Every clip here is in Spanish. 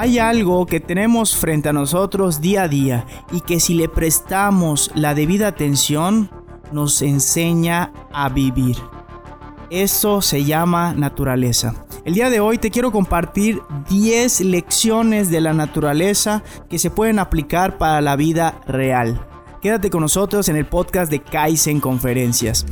Hay algo que tenemos frente a nosotros día a día y que si le prestamos la debida atención nos enseña a vivir. Eso se llama naturaleza. El día de hoy te quiero compartir 10 lecciones de la naturaleza que se pueden aplicar para la vida real. Quédate con nosotros en el podcast de Kaizen Conferencias.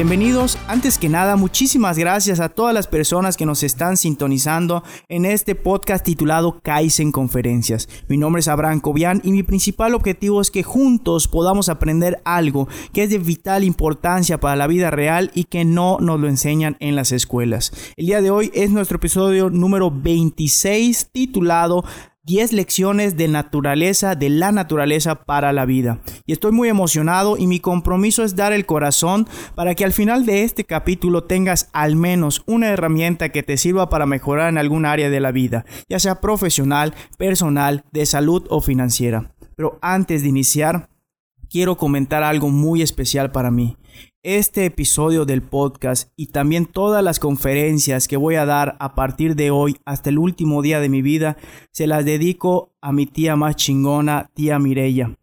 Bienvenidos, antes que nada, muchísimas gracias a todas las personas que nos están sintonizando en este podcast titulado Kaizen Conferencias. Mi nombre es Abraham Cobian y mi principal objetivo es que juntos podamos aprender algo que es de vital importancia para la vida real y que no nos lo enseñan en las escuelas. El día de hoy es nuestro episodio número 26 titulado 10 lecciones de naturaleza, de la naturaleza para la vida. Y estoy muy emocionado y mi compromiso es dar el corazón para que al final de este capítulo tengas al menos una herramienta que te sirva para mejorar en algún área de la vida, ya sea profesional, personal, de salud o financiera. Pero antes de iniciar, quiero comentar algo muy especial para mí. Este episodio del podcast y también todas las conferencias que voy a dar a partir de hoy hasta el último día de mi vida se las dedico a mi tía más chingona, tía Mirella.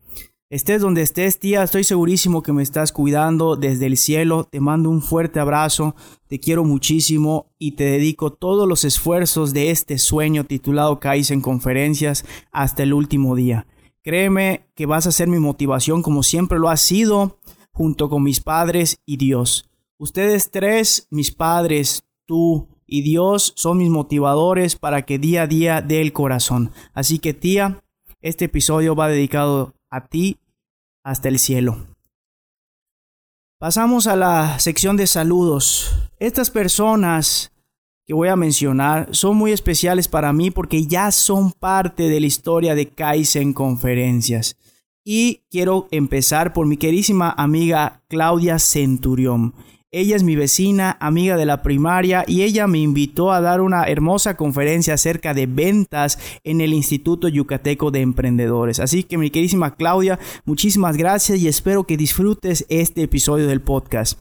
Estés donde estés, tía, estoy segurísimo que me estás cuidando desde el cielo. Te mando un fuerte abrazo, te quiero muchísimo y te dedico todos los esfuerzos de este sueño titulado en Conferencias hasta el último día. Créeme que vas a ser mi motivación como siempre lo has sido junto con mis padres y Dios. Ustedes tres, mis padres, tú y Dios, son mis motivadores para que día a día dé el corazón. Así que tía, este episodio va dedicado a ti hasta el cielo. Pasamos a la sección de saludos. Estas personas que voy a mencionar son muy especiales para mí porque ya son parte de la historia de Kaizen Conferencias. Y quiero empezar por mi querísima amiga Claudia Centurión. Ella es mi vecina, amiga de la primaria, y ella me invitó a dar una hermosa conferencia acerca de ventas en el Instituto Yucateco de Emprendedores. Así que mi querísima Claudia, muchísimas gracias y espero que disfrutes este episodio del podcast.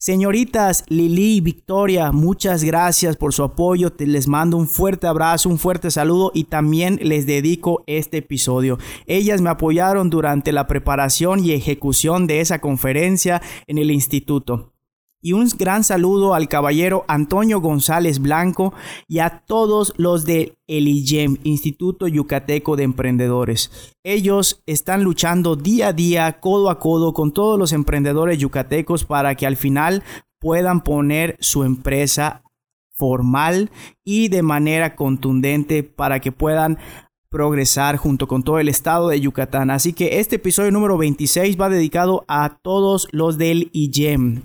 Señoritas Lili y Victoria, muchas gracias por su apoyo. Les mando un fuerte abrazo, un fuerte saludo y también les dedico este episodio. Ellas me apoyaron durante la preparación y ejecución de esa conferencia en el instituto. Y un gran saludo al caballero Antonio González Blanco y a todos los de ELIGEM, Instituto Yucateco de Emprendedores. Ellos están luchando día a día, codo a codo con todos los emprendedores yucatecos para que al final puedan poner su empresa formal y de manera contundente para que puedan progresar junto con todo el estado de Yucatán. Así que este episodio número 26 va dedicado a todos los del IGEM.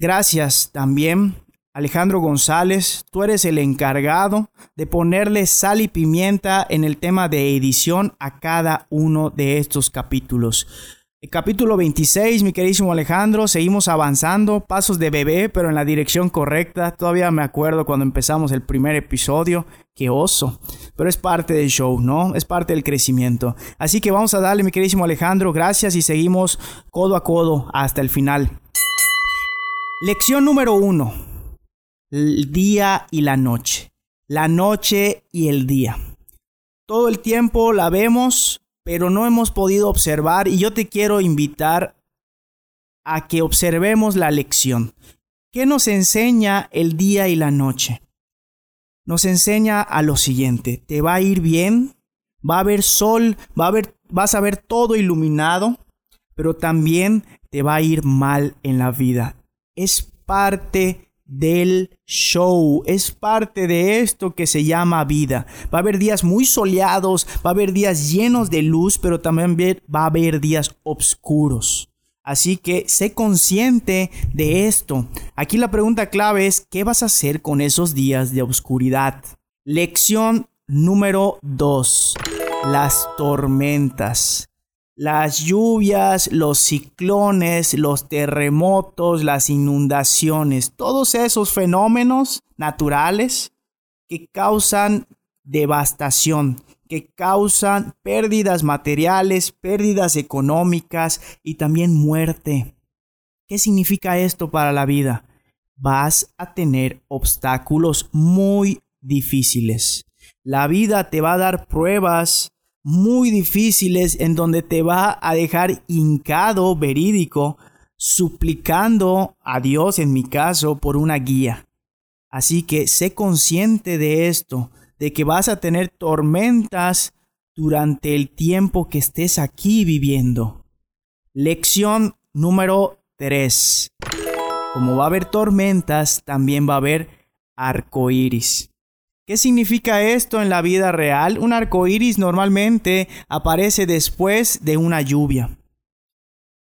Gracias también, Alejandro González. Tú eres el encargado de ponerle sal y pimienta en el tema de edición a cada uno de estos capítulos. Capítulo 26, mi queridísimo Alejandro, seguimos avanzando, pasos de bebé, pero en la dirección correcta. Todavía me acuerdo cuando empezamos el primer episodio, qué oso. Pero es parte del show, ¿no? Es parte del crecimiento. Así que vamos a darle, mi queridísimo Alejandro, gracias y seguimos codo a codo hasta el final. Lección número uno. El día y la noche. La noche y el día. Todo el tiempo la vemos, pero no hemos podido observar y yo te quiero invitar a que observemos la lección. ¿Qué nos enseña el día y la noche? Nos enseña a lo siguiente, te va a ir bien, va a haber sol, va a haber, vas a ver todo iluminado, pero también te va a ir mal en la vida es parte del show, es parte de esto que se llama vida. Va a haber días muy soleados, va a haber días llenos de luz, pero también va a haber días oscuros. Así que sé consciente de esto. Aquí la pregunta clave es, ¿qué vas a hacer con esos días de oscuridad? Lección número 2. Las tormentas las lluvias, los ciclones, los terremotos, las inundaciones, todos esos fenómenos naturales que causan devastación, que causan pérdidas materiales, pérdidas económicas y también muerte. ¿Qué significa esto para la vida? Vas a tener obstáculos muy difíciles. La vida te va a dar pruebas muy difíciles en donde te va a dejar hincado, verídico, suplicando a Dios, en mi caso, por una guía. Así que sé consciente de esto, de que vas a tener tormentas durante el tiempo que estés aquí viviendo. Lección número 3. Como va a haber tormentas, también va a haber arcoíris. ¿Qué significa esto en la vida real? Un arcoíris normalmente aparece después de una lluvia.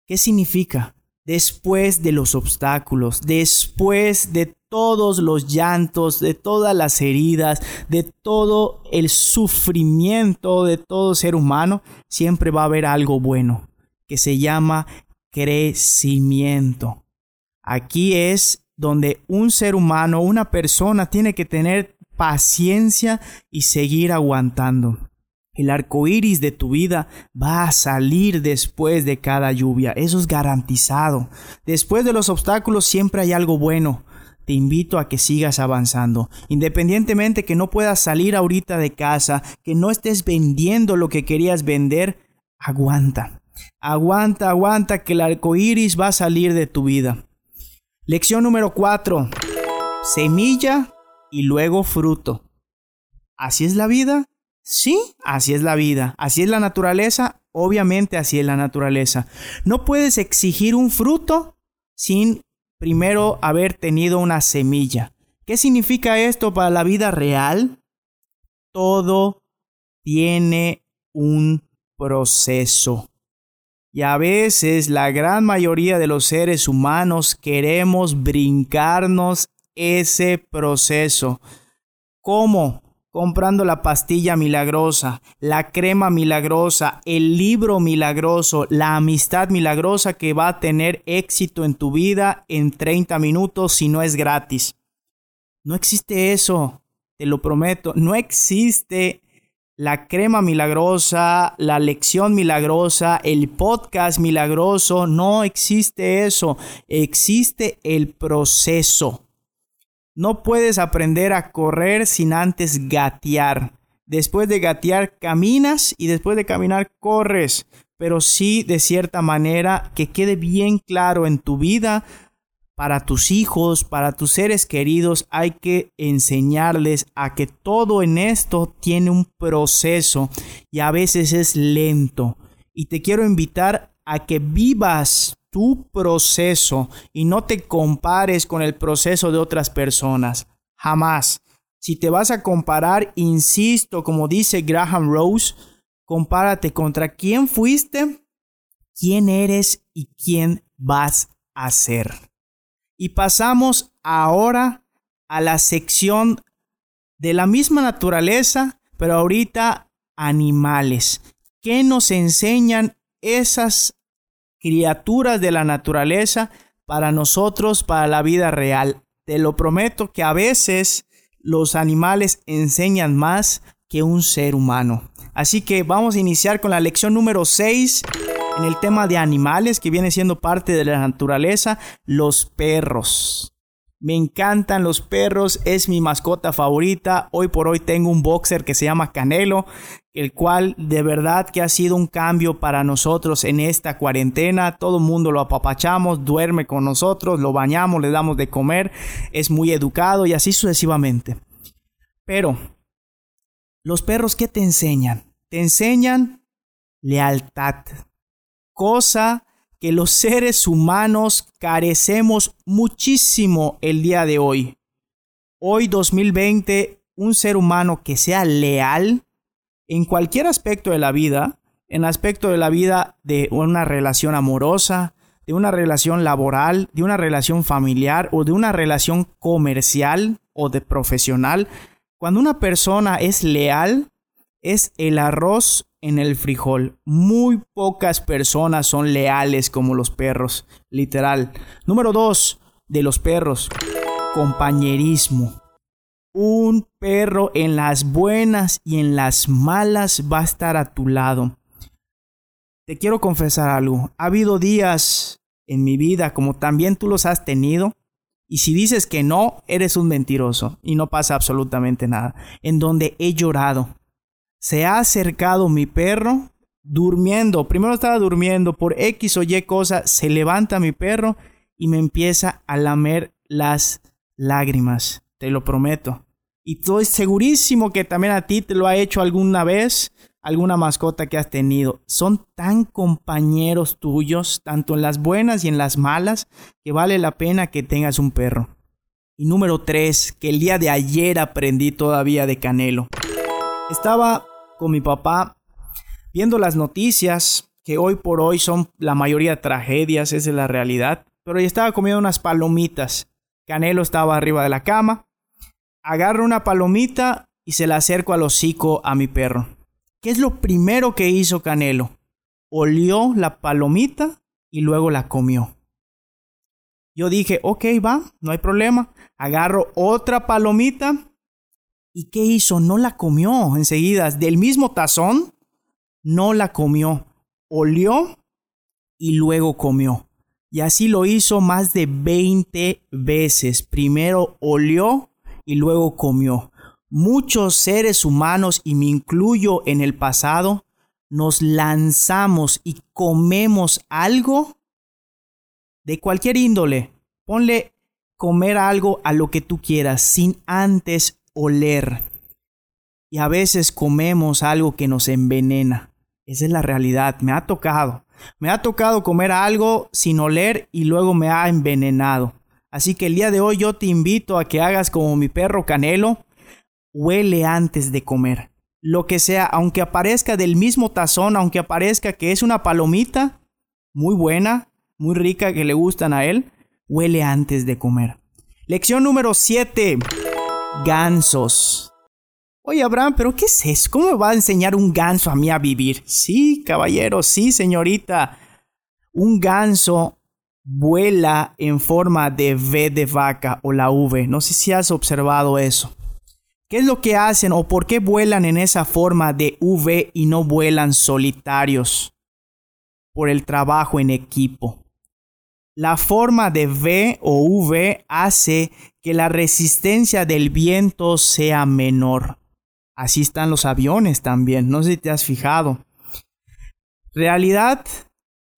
¿Qué significa? Después de los obstáculos, después de todos los llantos, de todas las heridas, de todo el sufrimiento de todo ser humano, siempre va a haber algo bueno, que se llama crecimiento. Aquí es donde un ser humano, una persona tiene que tener paciencia y seguir aguantando. El arco iris de tu vida va a salir después de cada lluvia. Eso es garantizado. Después de los obstáculos siempre hay algo bueno te invito a que sigas avanzando. Independientemente que no puedas salir ahorita de casa, que no estés vendiendo lo que querías vender, aguanta. Aguanta, aguanta, que el arco iris va a salir de tu vida. Lección número 4. Semilla y luego fruto. ¿Así es la vida? Sí, así es la vida. ¿Así es la naturaleza? Obviamente así es la naturaleza. No puedes exigir un fruto sin primero haber tenido una semilla. ¿Qué significa esto para la vida real? Todo tiene un proceso. Y a veces la gran mayoría de los seres humanos queremos brincarnos ese proceso. ¿Cómo? comprando la pastilla milagrosa, la crema milagrosa, el libro milagroso, la amistad milagrosa que va a tener éxito en tu vida en 30 minutos si no es gratis. No existe eso, te lo prometo, no existe la crema milagrosa, la lección milagrosa, el podcast milagroso, no existe eso, existe el proceso. No puedes aprender a correr sin antes gatear. Después de gatear caminas y después de caminar corres. Pero sí, de cierta manera, que quede bien claro en tu vida, para tus hijos, para tus seres queridos, hay que enseñarles a que todo en esto tiene un proceso y a veces es lento. Y te quiero invitar a que vivas tu proceso y no te compares con el proceso de otras personas. Jamás. Si te vas a comparar, insisto, como dice Graham Rose, compárate contra quién fuiste, quién eres y quién vas a ser. Y pasamos ahora a la sección de la misma naturaleza, pero ahorita animales. ¿Qué nos enseñan esas criaturas de la naturaleza para nosotros, para la vida real. Te lo prometo que a veces los animales enseñan más que un ser humano. Así que vamos a iniciar con la lección número 6 en el tema de animales que viene siendo parte de la naturaleza, los perros. Me encantan los perros, es mi mascota favorita. Hoy por hoy tengo un boxer que se llama Canelo, el cual de verdad que ha sido un cambio para nosotros en esta cuarentena. Todo el mundo lo apapachamos, duerme con nosotros, lo bañamos, le damos de comer, es muy educado y así sucesivamente. Pero, los perros, ¿qué te enseñan? Te enseñan lealtad, cosa que los seres humanos carecemos muchísimo el día de hoy. Hoy 2020, un ser humano que sea leal en cualquier aspecto de la vida, en aspecto de la vida de una relación amorosa, de una relación laboral, de una relación familiar o de una relación comercial o de profesional, cuando una persona es leal, es el arroz en el frijol. Muy pocas personas son leales como los perros, literal. Número dos, de los perros, compañerismo. Un perro en las buenas y en las malas va a estar a tu lado. Te quiero confesar algo. Ha habido días en mi vida, como también tú los has tenido, y si dices que no, eres un mentiroso y no pasa absolutamente nada, en donde he llorado. Se ha acercado mi perro durmiendo, primero estaba durmiendo por X o Y cosa, se levanta mi perro y me empieza a lamer las lágrimas, te lo prometo. Y estoy segurísimo que también a ti te lo ha hecho alguna vez alguna mascota que has tenido. Son tan compañeros tuyos, tanto en las buenas y en las malas, que vale la pena que tengas un perro. Y número tres, que el día de ayer aprendí todavía de Canelo. Estaba con mi papá viendo las noticias, que hoy por hoy son la mayoría tragedias, esa es la realidad. Pero yo estaba comiendo unas palomitas. Canelo estaba arriba de la cama. Agarro una palomita y se la acerco al hocico a mi perro. ¿Qué es lo primero que hizo Canelo? Olió la palomita y luego la comió. Yo dije, ok, va, no hay problema. Agarro otra palomita. ¿Y qué hizo? No la comió enseguida. Del mismo tazón, no la comió. Olió y luego comió. Y así lo hizo más de 20 veces. Primero olió y luego comió. Muchos seres humanos, y me incluyo en el pasado, nos lanzamos y comemos algo de cualquier índole. Ponle comer algo a lo que tú quieras sin antes oler. Y a veces comemos algo que nos envenena. Esa es la realidad. Me ha tocado. Me ha tocado comer algo sin oler y luego me ha envenenado. Así que el día de hoy yo te invito a que hagas como mi perro Canelo huele antes de comer. Lo que sea, aunque aparezca del mismo tazón, aunque aparezca que es una palomita muy buena, muy rica, que le gustan a él, huele antes de comer. Lección número 7. Gansos. Oye, Abraham, ¿pero qué es eso? ¿Cómo me va a enseñar un ganso a mí a vivir? Sí, caballero, sí, señorita. Un ganso vuela en forma de V de vaca o la V. No sé si has observado eso. ¿Qué es lo que hacen o por qué vuelan en esa forma de V y no vuelan solitarios? Por el trabajo en equipo. La forma de V o V hace que la resistencia del viento sea menor. Así están los aviones también, no sé si te has fijado. Realidad,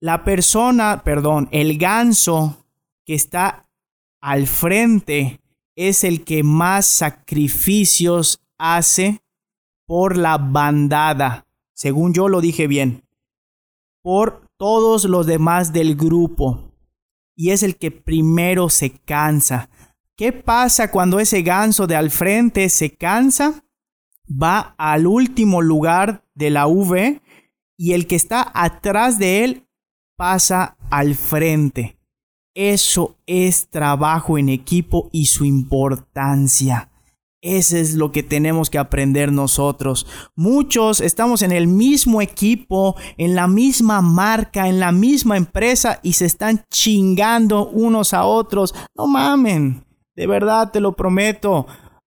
la persona, perdón, el ganso que está al frente es el que más sacrificios hace por la bandada, según yo lo dije bien, por todos los demás del grupo. Y es el que primero se cansa. ¿Qué pasa cuando ese ganso de al frente se cansa? Va al último lugar de la V y el que está atrás de él pasa al frente. Eso es trabajo en equipo y su importancia. Eso es lo que tenemos que aprender nosotros. Muchos estamos en el mismo equipo, en la misma marca, en la misma empresa y se están chingando unos a otros. No mamen, de verdad te lo prometo.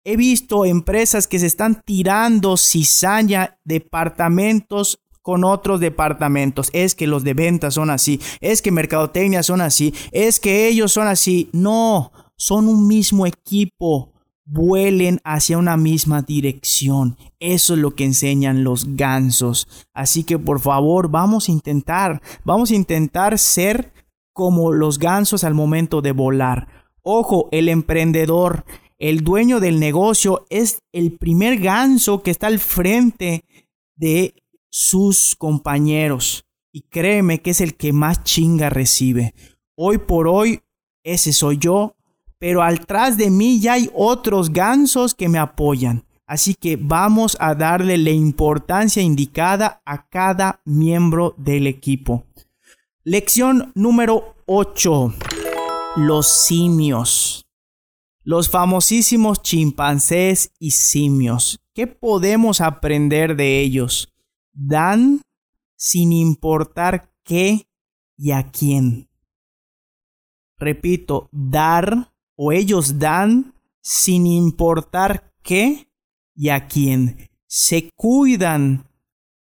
He visto empresas que se están tirando cizaña, departamentos con otros departamentos. Es que los de ventas son así, es que mercadotecnia son así, es que ellos son así. No, son un mismo equipo. Vuelen hacia una misma dirección. Eso es lo que enseñan los gansos. Así que por favor, vamos a intentar, vamos a intentar ser como los gansos al momento de volar. Ojo, el emprendedor, el dueño del negocio es el primer ganso que está al frente de sus compañeros. Y créeme que es el que más chinga recibe. Hoy por hoy, ese soy yo, pero atrás de mí ya hay otros gansos que me apoyan. Así que vamos a darle la importancia indicada a cada miembro del equipo. Lección número 8. Los simios. Los famosísimos chimpancés y simios. ¿Qué podemos aprender de ellos? dan sin importar qué y a quién. Repito, dar o ellos dan sin importar qué y a quién. Se cuidan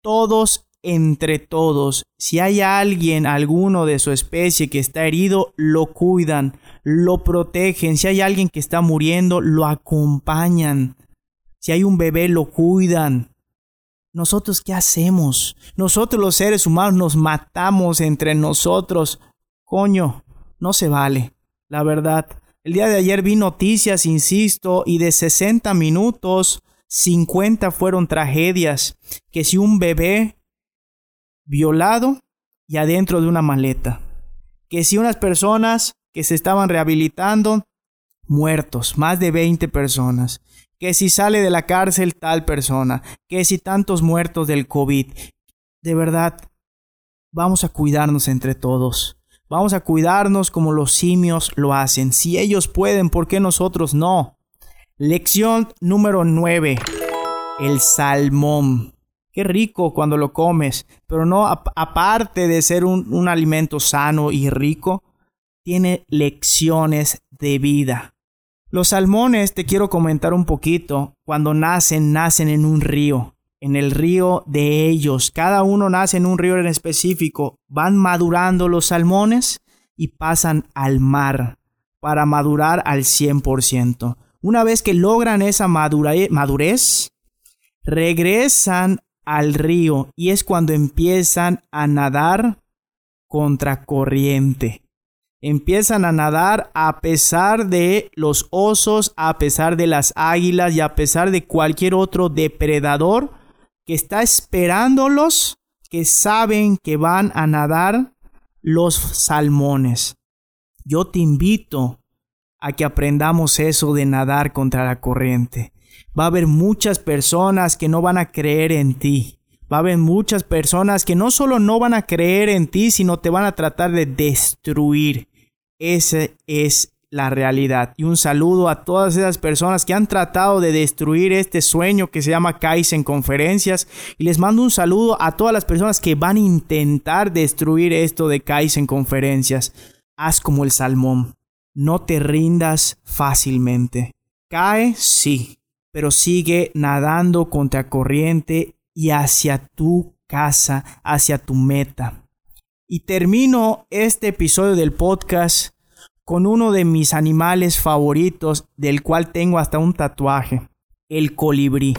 todos entre todos. Si hay alguien, alguno de su especie que está herido, lo cuidan, lo protegen. Si hay alguien que está muriendo, lo acompañan. Si hay un bebé, lo cuidan. Nosotros, ¿qué hacemos? Nosotros los seres humanos nos matamos entre nosotros. Coño, no se vale, la verdad. El día de ayer vi noticias, insisto, y de 60 minutos, 50 fueron tragedias. Que si un bebé violado y adentro de una maleta. Que si unas personas que se estaban rehabilitando, muertos, más de 20 personas. Que si sale de la cárcel tal persona. Que si tantos muertos del COVID. De verdad, vamos a cuidarnos entre todos. Vamos a cuidarnos como los simios lo hacen. Si ellos pueden, ¿por qué nosotros no? Lección número 9. El salmón. Qué rico cuando lo comes, pero no aparte de ser un, un alimento sano y rico, tiene lecciones de vida. Los salmones, te quiero comentar un poquito, cuando nacen, nacen en un río, en el río de ellos. Cada uno nace en un río en específico. Van madurando los salmones y pasan al mar para madurar al 100%. Una vez que logran esa madurez, regresan al río y es cuando empiezan a nadar contra corriente. Empiezan a nadar a pesar de los osos, a pesar de las águilas y a pesar de cualquier otro depredador que está esperándolos, que saben que van a nadar los salmones. Yo te invito a que aprendamos eso de nadar contra la corriente. Va a haber muchas personas que no van a creer en ti. Va a haber muchas personas que no solo no van a creer en ti, sino te van a tratar de destruir. Esa es la realidad. Y un saludo a todas esas personas que han tratado de destruir este sueño que se llama Kaizen Conferencias. Y les mando un saludo a todas las personas que van a intentar destruir esto de Kaizen Conferencias. Haz como el salmón. No te rindas fácilmente. Cae, sí, pero sigue nadando contra corriente y hacia tu casa, hacia tu meta. Y termino este episodio del podcast con uno de mis animales favoritos, del cual tengo hasta un tatuaje, el colibrí.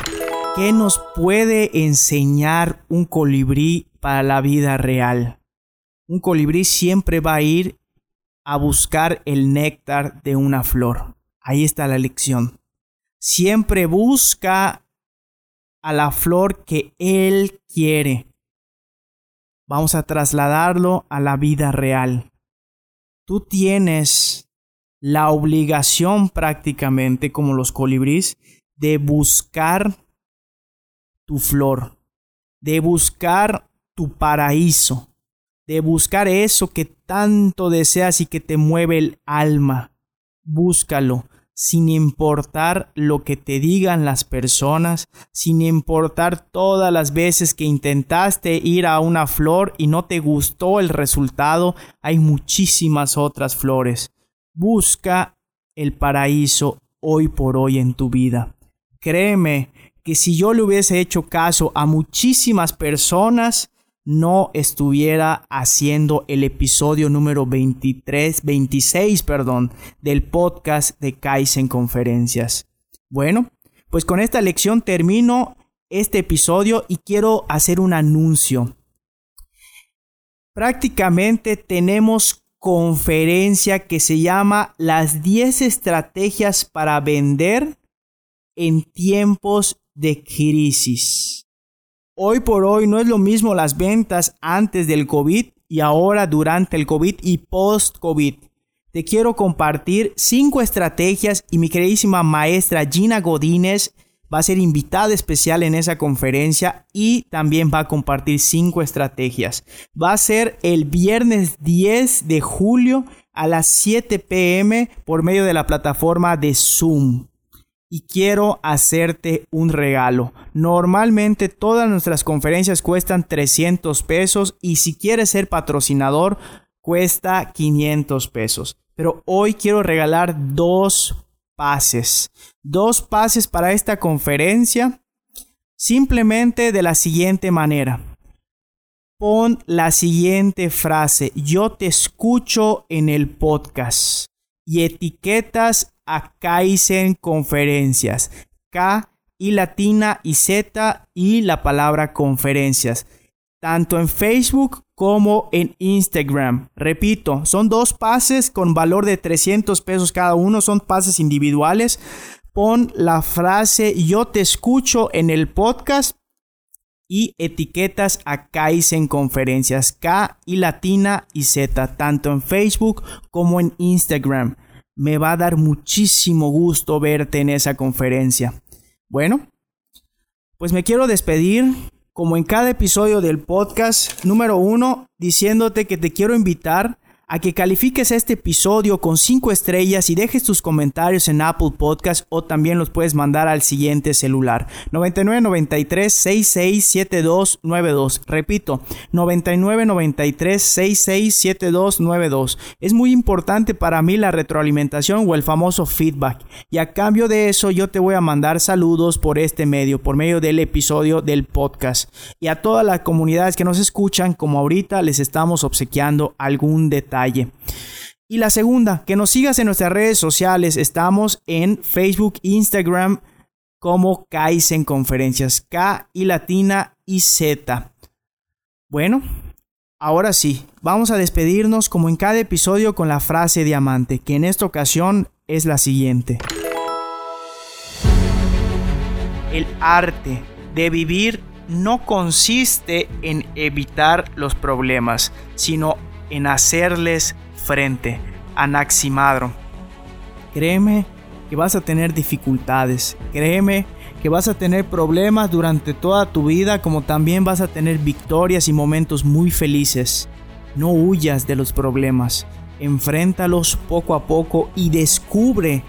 ¿Qué nos puede enseñar un colibrí para la vida real? Un colibrí siempre va a ir a buscar el néctar de una flor. Ahí está la lección siempre busca a la flor que Él quiere. Vamos a trasladarlo a la vida real. Tú tienes la obligación prácticamente, como los colibríes, de buscar tu flor, de buscar tu paraíso, de buscar eso que tanto deseas y que te mueve el alma. Búscalo sin importar lo que te digan las personas, sin importar todas las veces que intentaste ir a una flor y no te gustó el resultado, hay muchísimas otras flores. Busca el paraíso hoy por hoy en tu vida. Créeme que si yo le hubiese hecho caso a muchísimas personas, no estuviera haciendo el episodio número 23, 26, perdón, del podcast de Kaizen Conferencias. Bueno, pues con esta lección termino este episodio y quiero hacer un anuncio. Prácticamente tenemos conferencia que se llama Las 10 estrategias para vender en tiempos de crisis. Hoy por hoy no es lo mismo las ventas antes del COVID y ahora durante el COVID y post-COVID. Te quiero compartir cinco estrategias y mi queridísima maestra Gina Godínez va a ser invitada especial en esa conferencia y también va a compartir cinco estrategias. Va a ser el viernes 10 de julio a las 7 pm por medio de la plataforma de Zoom y quiero hacerte un regalo. Normalmente todas nuestras conferencias cuestan 300 pesos y si quieres ser patrocinador cuesta 500 pesos. Pero hoy quiero regalar dos pases. Dos pases para esta conferencia. Simplemente de la siguiente manera. Pon la siguiente frase. Yo te escucho en el podcast. Y etiquetas a Kaizen Conferencias. K y latina y Z y la palabra conferencias. Tanto en Facebook como en Instagram. Repito, son dos pases con valor de 300 pesos cada uno, son pases individuales. Pon la frase yo te escucho en el podcast y etiquetas a Kaizen Conferencias, K y latina y Z, tanto en Facebook como en Instagram. Me va a dar muchísimo gusto verte en esa conferencia. Bueno, pues me quiero despedir como en cada episodio del podcast número uno, diciéndote que te quiero invitar a que califiques este episodio con 5 estrellas y dejes tus comentarios en Apple Podcast o también los puedes mandar al siguiente celular. 9993 667292. Repito, 9993 667292. Es muy importante para mí la retroalimentación o el famoso feedback. Y a cambio de eso yo te voy a mandar saludos por este medio, por medio del episodio del podcast. Y a todas las comunidades que nos escuchan, como ahorita les estamos obsequiando algún detalle y la segunda, que nos sigas en nuestras redes sociales. Estamos en Facebook, Instagram como Kaizen Conferencias. K y latina y Z. Bueno, ahora sí, vamos a despedirnos como en cada episodio con la frase diamante, que en esta ocasión es la siguiente. El arte de vivir no consiste en evitar los problemas, sino en hacerles frente. Anaximadro. Créeme que vas a tener dificultades. Créeme que vas a tener problemas durante toda tu vida, como también vas a tener victorias y momentos muy felices. No huyas de los problemas. Enfréntalos poco a poco y descubre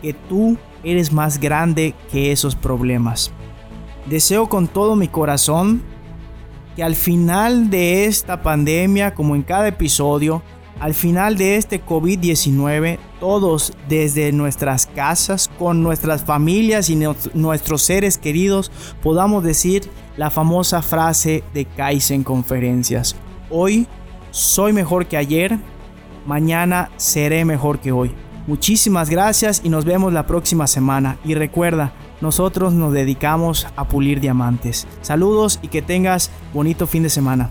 que tú eres más grande que esos problemas. Deseo con todo mi corazón que al final de esta pandemia, como en cada episodio, al final de este COVID-19, todos desde nuestras casas, con nuestras familias y nuestros seres queridos, podamos decir la famosa frase de Kaizen Conferencias. Hoy soy mejor que ayer, mañana seré mejor que hoy. Muchísimas gracias y nos vemos la próxima semana. Y recuerda, nosotros nos dedicamos a pulir diamantes. Saludos y que tengas bonito fin de semana.